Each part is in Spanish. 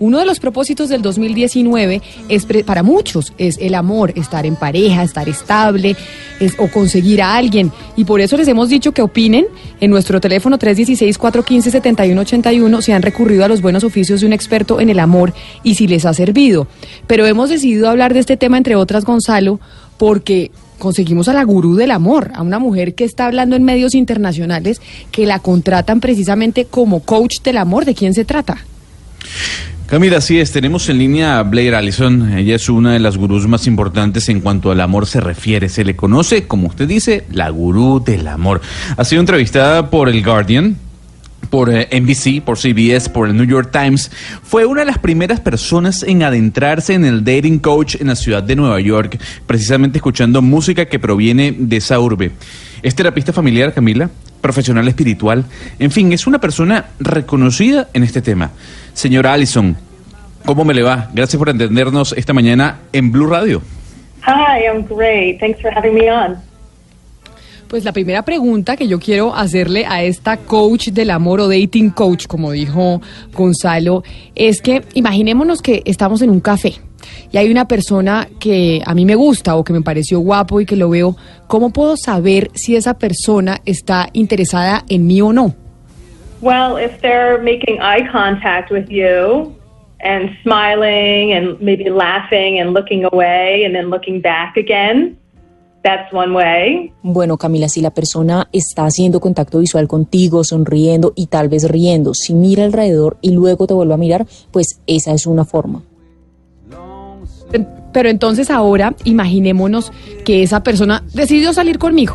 Uno de los propósitos del 2019 es para muchos es el amor, estar en pareja, estar estable es, o conseguir a alguien. Y por eso les hemos dicho que opinen en nuestro teléfono 316-415-7181 si han recurrido a los buenos oficios de un experto en el amor y si les ha servido. Pero hemos decidido hablar de este tema, entre otras, Gonzalo, porque conseguimos a la gurú del amor, a una mujer que está hablando en medios internacionales que la contratan precisamente como coach del amor. ¿De quién se trata? Camila, así es, tenemos en línea a Blair Allison. Ella es una de las gurús más importantes en cuanto al amor se refiere. Se le conoce, como usted dice, la gurú del amor. Ha sido entrevistada por El Guardian, por eh, NBC, por CBS, por el New York Times, fue una de las primeras personas en adentrarse en el dating coach en la ciudad de Nueva York, precisamente escuchando música que proviene de esa urbe. Es terapista familiar, Camila, profesional espiritual, en fin, es una persona reconocida en este tema. Señora Allison, ¿cómo me le va? Gracias por entendernos esta mañana en Blue Radio. Hi, I'm great. Thanks for having me on. Pues la primera pregunta que yo quiero hacerle a esta coach del amor o dating coach, como dijo Gonzalo, es que imaginémonos que estamos en un café y hay una persona que a mí me gusta o que me pareció guapo y que lo veo, ¿cómo puedo saber si esa persona está interesada en mí o no? Well, if they're making eye contact with you and smiling and maybe laughing and looking away and then looking back again, That's one way. Bueno, Camila, si la persona está haciendo contacto visual contigo, sonriendo y tal vez riendo, si mira alrededor y luego te vuelve a mirar, pues esa es una forma. Pero entonces ahora imaginémonos que esa persona decidió salir conmigo.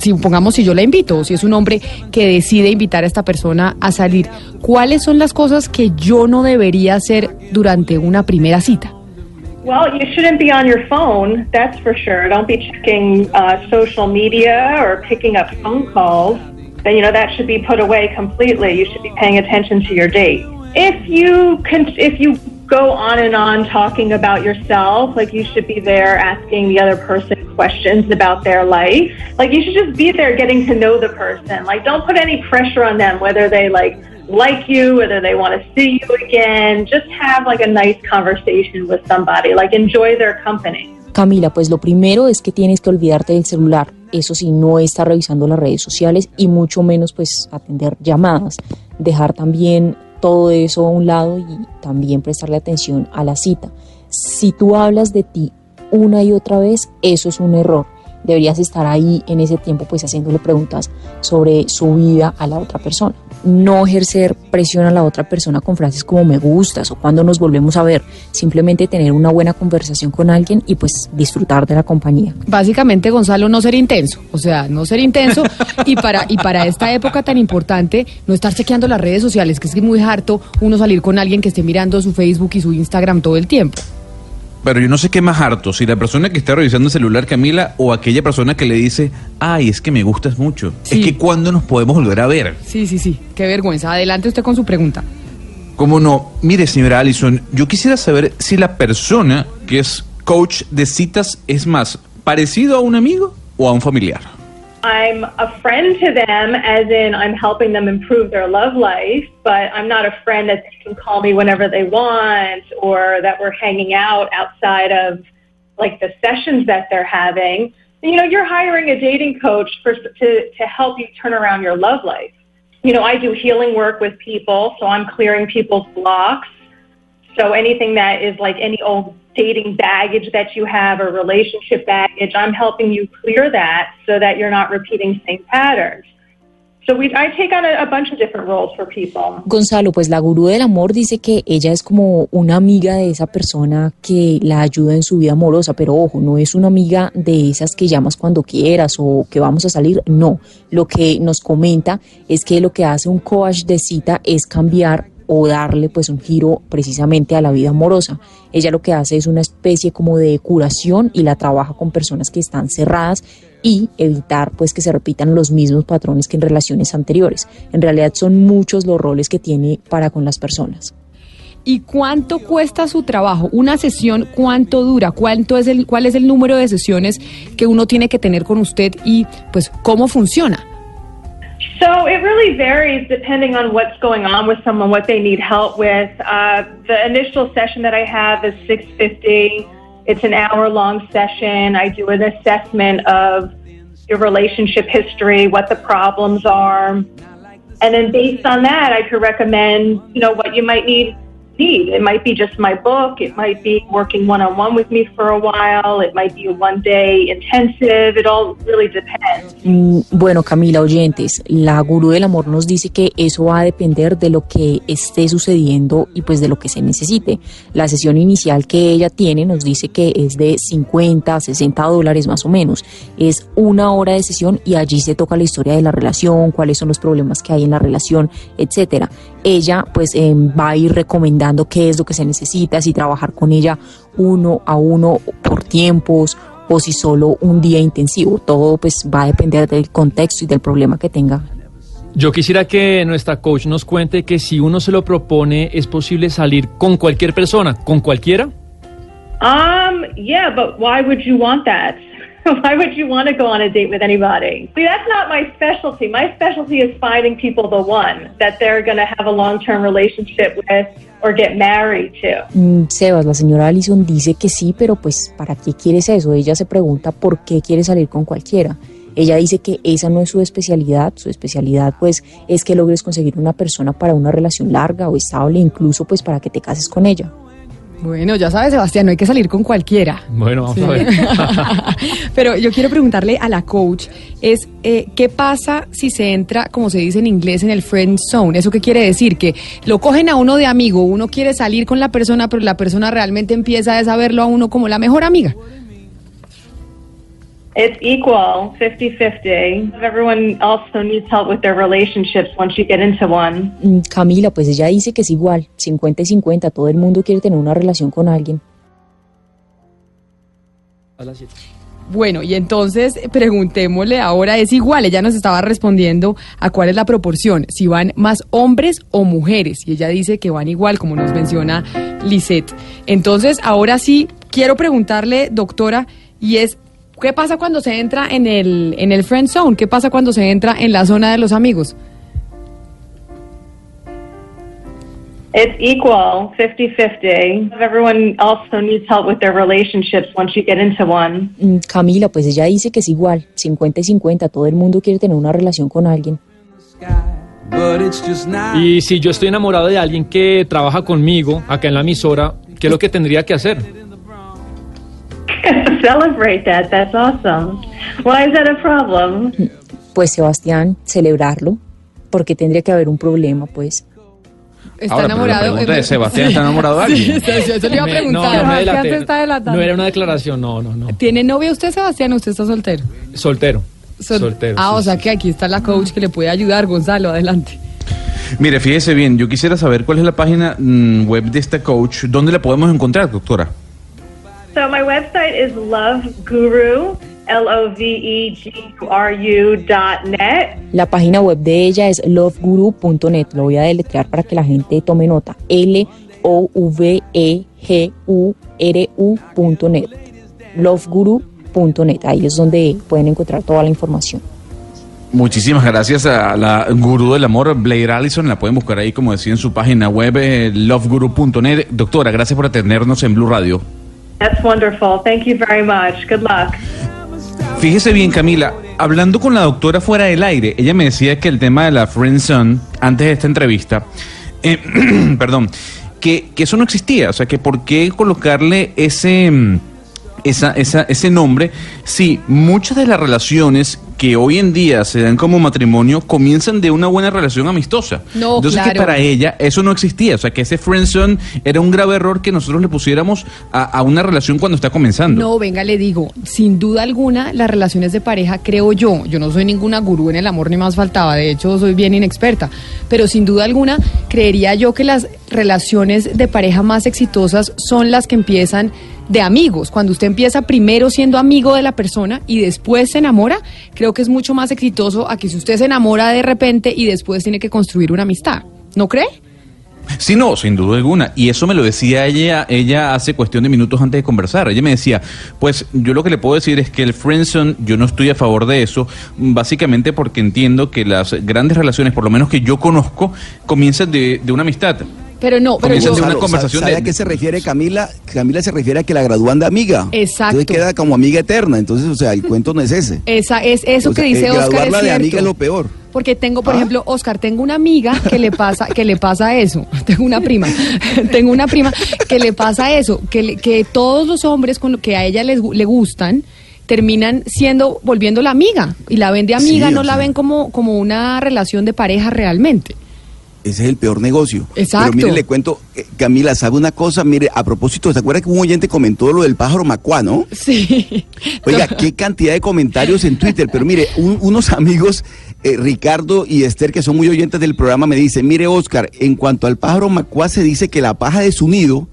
Si pongamos si yo la invito, o si es un hombre que decide invitar a esta persona a salir, ¿cuáles son las cosas que yo no debería hacer durante una primera cita? Well, you shouldn't be on your phone, that's for sure. Don't be checking uh, social media or picking up phone calls. Then, you know, that should be put away completely. You should be paying attention to your date. If you can, if you go on and on talking about yourself, like you should be there asking the other person questions about their life. Like you should just be there getting to know the person. Like don't put any pressure on them whether they like like you, whether they want to see you again. Just have like a nice conversation with somebody. Like enjoy their company. Camila, pues lo primero es que tienes que olvidarte del celular. Eso sí, no estar revisando las redes sociales y mucho menos pues atender llamadas. Dejar también todo eso a un lado y también prestarle atención a la cita. Si tú hablas de ti una y otra vez, eso es un error deberías estar ahí en ese tiempo pues haciéndole preguntas sobre su vida a la otra persona. No ejercer presión a la otra persona con frases como me gustas o cuando nos volvemos a ver, simplemente tener una buena conversación con alguien y pues disfrutar de la compañía. Básicamente Gonzalo no ser intenso, o sea, no ser intenso y para y para esta época tan importante no estar chequeando las redes sociales, que es muy harto uno salir con alguien que esté mirando su Facebook y su Instagram todo el tiempo. Pero yo no sé qué más harto, si la persona que está revisando el celular, Camila, o aquella persona que le dice, ay, es que me gustas mucho. Es que cuando nos podemos volver a ver. Sí, sí, sí. Qué vergüenza. Adelante usted con su pregunta. ¿Cómo no? Mire, señora Allison, yo quisiera saber si la persona que es coach de citas es más parecido a un amigo o a un familiar. I'm a friend to them, as in I'm helping them improve their love life, but I'm not a friend that they can call me whenever they want or that we're hanging out outside of like the sessions that they're having. You know, you're hiring a dating coach for, to, to help you turn around your love life. You know, I do healing work with people, so I'm clearing people's blocks. So anything that is like any old baggage that you have or relationship baggage, I'm helping you clear that so that you're not repeating same patterns. So we, I take on a, bunch of different roles for people. Gonzalo, pues la gurú del amor dice que ella es como una amiga de esa persona que la ayuda en su vida amorosa, pero ojo, no es una amiga de esas que llamas cuando quieras o que vamos a salir, no. Lo que nos comenta es que lo que hace un coach de cita es cambiar o darle pues un giro precisamente a la vida amorosa. Ella lo que hace es una especie como de curación y la trabaja con personas que están cerradas y evitar pues que se repitan los mismos patrones que en relaciones anteriores. En realidad son muchos los roles que tiene para con las personas. ¿Y cuánto cuesta su trabajo? Una sesión, ¿cuánto dura? ¿Cuánto es el, ¿Cuál es el número de sesiones que uno tiene que tener con usted y pues cómo funciona? So it really varies depending on what's going on with someone, what they need help with. Uh, the initial session that I have is 650. It's an hour long session. I do an assessment of your relationship history, what the problems are. And then based on that, I could recommend, you know, what you might need It might be just my book. It might be working one on one with me for a while. It might be a one day intensive. It all really depends. Mm, Bueno, Camila, oyentes, la gurú del amor nos dice que eso va a depender de lo que esté sucediendo y pues de lo que se necesite. La sesión inicial que ella tiene nos dice que es de 50, 60 dólares más o menos. Es una hora de sesión y allí se toca la historia de la relación, cuáles son los problemas que hay en la relación, etcétera. Ella pues eh, va a ir recomendando qué es lo que se necesita, si trabajar con ella uno a uno por tiempos o si solo un día intensivo. Todo pues va a depender del contexto y del problema que tenga. Yo quisiera que nuestra coach nos cuente que si uno se lo propone, es posible salir con cualquier persona, con cualquiera. Um, yeah, but why would you want that? why would you want to go on a date with anybody? See, that's not my specialty. My specialty is finding people the one that they're going to have a long term relationship with or get married to. Mm, Sebas, la señora Allison dice que sí, pero pues ¿para qué quieres eso? Ella se pregunta por qué quiere salir con cualquiera. Ella dice que esa no es su especialidad, su especialidad pues es que logres conseguir una persona para una relación larga o estable, incluso pues para que te cases con ella. Bueno, ya sabes, Sebastián, no hay que salir con cualquiera. Bueno, vamos a ver. Pero yo quiero preguntarle a la coach, es eh, ¿qué pasa si se entra, como se dice en inglés, en el friend zone? ¿Eso qué quiere decir? Que lo cogen a uno de amigo, uno quiere salir con la persona, pero la persona realmente empieza a saberlo a uno como la mejor amiga. It's equal, 50-50. Everyone also needs help with their relationships once you get into one. Mm, Camila, pues ella dice que es igual, 50 y 50, todo el mundo quiere tener una relación con alguien. A las siete. Bueno, y entonces preguntémosle ahora, es igual, ella nos estaba respondiendo a cuál es la proporción, si van más hombres o mujeres, y ella dice que van igual, como nos menciona Lisette. Entonces, ahora sí, quiero preguntarle, doctora, y es, ¿qué pasa cuando se entra en el, en el friend zone? ¿Qué pasa cuando se entra en la zona de los amigos? It's equal, 50-50. Everyone also needs help with their relationships once you get into one. Mm, Camila, pues ella dice que es igual, 50 y 50, todo el mundo quiere tener una relación con alguien. but it's just not. Y si yo estoy enamorado de alguien que trabaja conmigo acá en la emisora, ¿qué es lo que tendría que hacer? Celebrate that. That's awesome. Why is that a problem? Pues Sebastián, celebrarlo, porque tendría que haber un problema, pues. ¿Está Ahora, la enamorado? pregunta es, ¿Sebastián está enamorado de alguien? Sí, eso, eso le iba a preguntar. no, Sebastián se está delatando. No era una declaración, no, no, no. ¿Tiene novia usted, Sebastián, o usted está soltero? Soltero. Sol- Soltero. Ah, sí, o sea sí. que aquí está la coach que le puede ayudar, Gonzalo, adelante. Mire, fíjese bien, yo quisiera saber cuál es la página mm, web de esta coach. ¿Dónde la podemos encontrar, doctora? So my website is loveguru, E L-O-V-E-G-U-R-U dot net. La página web de ella es loveguru.net. Lo voy a deletrear para que la gente tome nota. L-O-V-E-G-U-R-U.net. Loveguru.net. Ahí es donde pueden encontrar toda la información. Muchísimas gracias a la gurú del amor, Blair Allison. La pueden buscar ahí, como decía, en su página web, eh, loveguru.net. Doctora, gracias por atendernos en Blue Radio. That's wonderful. Thank you very much. Good luck. Fíjese bien, Camila, hablando con la doctora fuera del aire, ella me decía que el tema de la friendzone, antes de esta entrevista, eh, perdón, que, que eso no existía, o sea, que por qué colocarle ese, mm, esa, esa, ese nombre si muchas de las relaciones que hoy en día se dan como matrimonio comienzan de una buena relación amistosa. No, Entonces que claro. para ella eso no existía, o sea, que ese friendzone era un grave error que nosotros le pusiéramos a, a una relación cuando está comenzando. No, venga, le digo, sin duda alguna, las relaciones de pareja, creo yo, yo no soy ninguna gurú en el amor ni más faltaba, de hecho soy bien inexperta, pero sin duda alguna, creería yo que las relaciones de pareja más exitosas son las que empiezan de amigos. Cuando usted empieza primero siendo amigo de la persona y después se enamora, creo que es mucho más exitoso a que si usted se enamora de repente y después tiene que construir una amistad. ¿No cree? Sí, no, sin duda alguna. Y eso me lo decía ella, ella hace cuestión de minutos antes de conversar. Ella me decía, pues yo lo que le puedo decir es que el friendzone, yo no estoy a favor de eso, básicamente porque entiendo que las grandes relaciones, por lo menos que yo conozco, comienzan de, de una amistad. Pero no, pero yo, de una Claro, conversación ¿sabe de- a qué se refiere Camila? Camila se refiere a que la gradúan de amiga. Exacto. Entonces queda como amiga eterna. Entonces, o sea, el cuento no es ese. esa, es eso O sea, que dice eh, Oscar es graduarla de cierto. amiga es lo peor. Porque tengo, por ¿Ah? ejemplo, Oscar, tengo una amiga que le pasa, que le pasa eso. Tengo una prima, tengo una prima que le pasa eso, que, le- que todos los hombres con lo que a ella les, le gustan terminan siendo, volviendo la amiga y la ven de amiga, Sí, no la sea. ven como, como una relación de pareja realmente. Ese es el peor negocio. Exacto. Pero mire, le cuento, eh, Camila, ¿sabe una cosa? Mire, a propósito, ¿se acuerda que un oyente comentó lo del pájaro macuá, no? Sí. Oiga, qué cantidad de comentarios en Twitter. Pero mire, un- unos amigos, eh, Ricardo y Esther, que son muy oyentes del programa, me dicen, mire, Oscar, en cuanto al pájaro macuá, se dice que la paja de su nido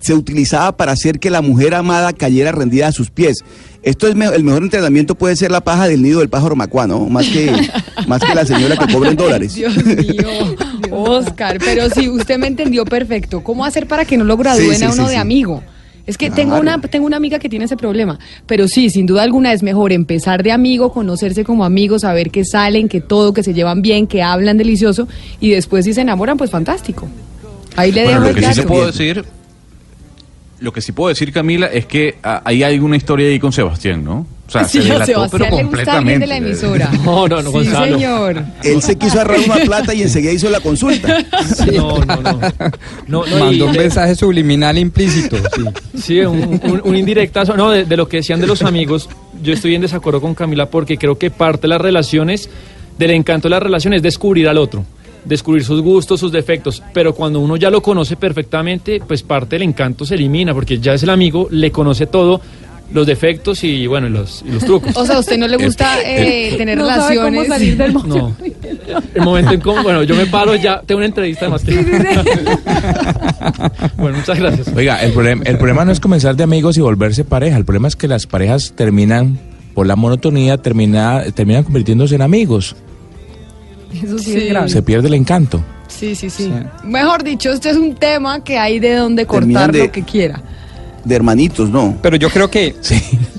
se utilizaba para hacer que la mujer amada cayera rendida a sus pies. Esto es me- el mejor entrenamiento puede ser la paja del nido del pájaro macuá, ¿no? Más que, más que la señora que cobra en dólares. Dios mío, Oscar, pero sí, usted me entendió perfecto. ¿Cómo hacer para que no lo gradúen Sí, sí, a uno sí, de sí. amigo? Es que tengo una, tengo una amiga que tiene ese problema, pero sí, sin duda alguna es mejor empezar de amigo, conocerse como amigos, saber que salen, que todo, que se llevan bien, que hablan delicioso y después si se enamoran, pues fantástico. Ahí le Bueno, dejo lo el que sí se puedo decir, lo que sí puedo decir, Camila, es que ah, ahí hay una historia ahí con Sebastián, ¿no? O sea, Sí, se a delató, pero Sebastián le gusta alguien de completamente. la emisora. No, no, no, sí, Gonzalo. señor. Él se quiso agarrar una plata y enseguida hizo la consulta. No, no, no. No, no, Mandó y un mensaje subliminal implícito. Sí. Sí, un, un- un indirectazo. No, de, de lo que decían de los amigos, yo estoy en desacuerdo con Camila porque creo que parte de las relaciones, del encanto de las relaciones es descubrir al otro, descubrir sus gustos, sus defectos. Pero cuando uno ya lo conoce perfectamente, pues parte del encanto se elimina porque ya es el amigo, le conoce todo, los defectos y bueno, y los, y los trucos. O sea, a usted no le gusta eh, tener No sabe cómo relaciones. salir del No. El momento en que, bueno, yo me paro ya, tengo una entrevista más que... bueno, muchas gracias. Oiga, el problema, el problema no es comenzar de amigos y volverse pareja. El problema es que las parejas terminan, por la monotonía, termina, terminan convirtiéndose en amigos. Eso sí, Sí. es grave. Se pierde el encanto. Sí, sí, sí, Mejor dicho, este es un tema que hay de donde cortar de- lo que quiera. De hermanitos, ¿no? Pero yo creo que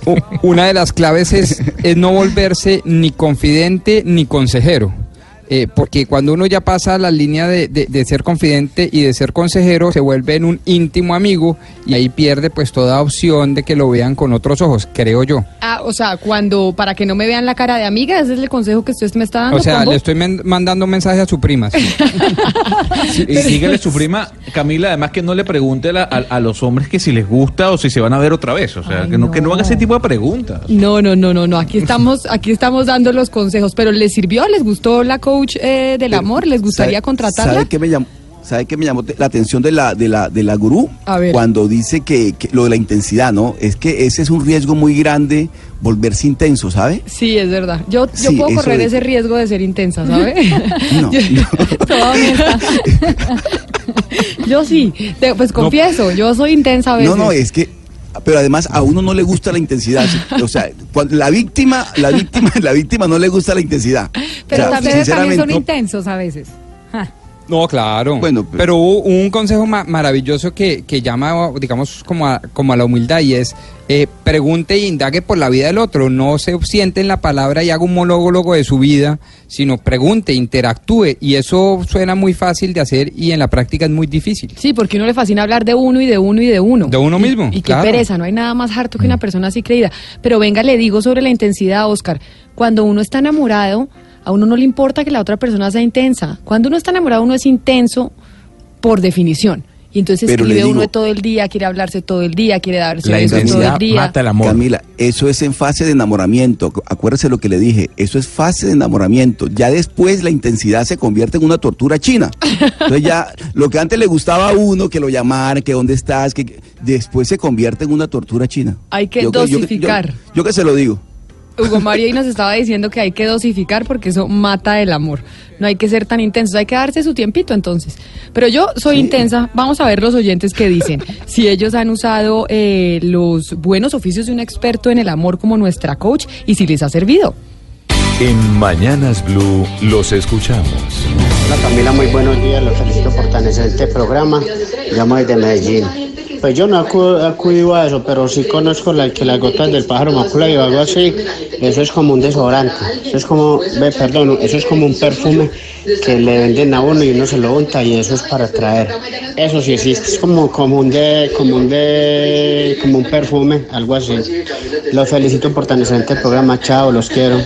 u- una de las claves es, es no volverse ni confidente ni consejero. Eh, porque cuando uno ya pasa la línea de, de- de ser confidente y de ser consejero, se vuelve en un íntimo amigo y ahí pierde pues toda opción de que lo vean con otros ojos, creo yo. Ah, o sea, cuando, para que no me vean la cara de amiga, ese es el consejo que usted me está dando. O sea, le estoy mandando un mensaje a su prima. sí. Sí, y dígale a su prima, Camila, además que no le pregunte a, la- a- a los hombres que si les gusta o si se van a ver otra vez. O sea, Ay, que, no, que no no. haga ese tipo de preguntas. No, no, no, no, no. Aquí estamos, aquí estamos dando los consejos. Pero ¿les sirvió? ¿Les gustó la coach eh, del amor? ¿Les gustaría ¿Sabe- contratarla? ¿Sabe qué me llamó? ¿Sabe qué me llamó la atención de la, de la, de la gurú? A ver. Cuando dice que, que lo de la intensidad, ¿no? Es que ese es un riesgo muy grande volverse intenso, ¿sabe? Sí, es verdad. Yo, yo Sí, puedo correr de- ese riesgo de ser intensa, ¿sabe? No, yo, no. Yo sí, te- pues confieso, yo soy intensa a veces. No, no, es que, pero además a uno no le gusta la intensidad. O sea, cuando la víctima, la víctima, la víctima no le gusta la intensidad. Pero O sea, ustedes también son intensos a veces. No, claro. Bueno, pero- pero hubo un consejo ma- maravilloso que, que llama, digamos, como a, como a la humildad y es eh, pregunte e indague por la vida del otro. No se siente en la palabra y haga un monólogo de su vida, sino pregunte, interactúe. Y eso suena muy fácil de hacer y en la práctica es muy difícil. Sí, porque a uno le fascina hablar de uno y de uno y de uno. De uno Y- mismo, Y, qué claro. pereza, no hay nada más harto que una persona así creída. Pero venga, le digo sobre la intensidad, Oscar. Cuando uno está enamorado, a uno no le importa que la otra persona sea intensa. Cuando uno está enamorado, uno es intenso por definición. Y entonces Pero escribe uno todo el día, quiere hablarse todo el día, quiere darse La besos todo el intensidad día. mata el amor. Camila, eso es en fase de enamoramiento. Acuérdese lo que le dije. Eso es fase de enamoramiento. Ya después la intensidad se convierte en una tortura china. Entonces ya lo que antes le gustaba a uno, que lo llamaran, que dónde estás, que que- después se convierte en una tortura china. Hay que yo, dosificar. Yo, yo que se lo digo. Hugo Mario ahí nos estaba diciendo que hay que dosificar porque eso mata el amor. No hay que ser tan intensos, hay que darse su tiempito entonces. Pero yo soy intensa, vamos a ver los oyentes que dicen. Si ellos han usado eh, los buenos oficios de un experto en el amor como nuestra coach y si les ha servido. En Mañanas Blue los escuchamos. Hola Camila, muy buenos días, los felicito por tan excelente programa. Llamo desde Medellín. Pues yo no acu- acudido a eso, pero sí conozco la, que las gotas del pájaro macula y algo así. Eso es como un desodorante. Eso es como, perdón, eso es como un perfume que le venden a uno y uno se lo unta y eso es para traer. Eso sí existe, es como, como un de, como un de, como un perfume, algo así. Los felicito por tan excelente programa. Chao, los quiero.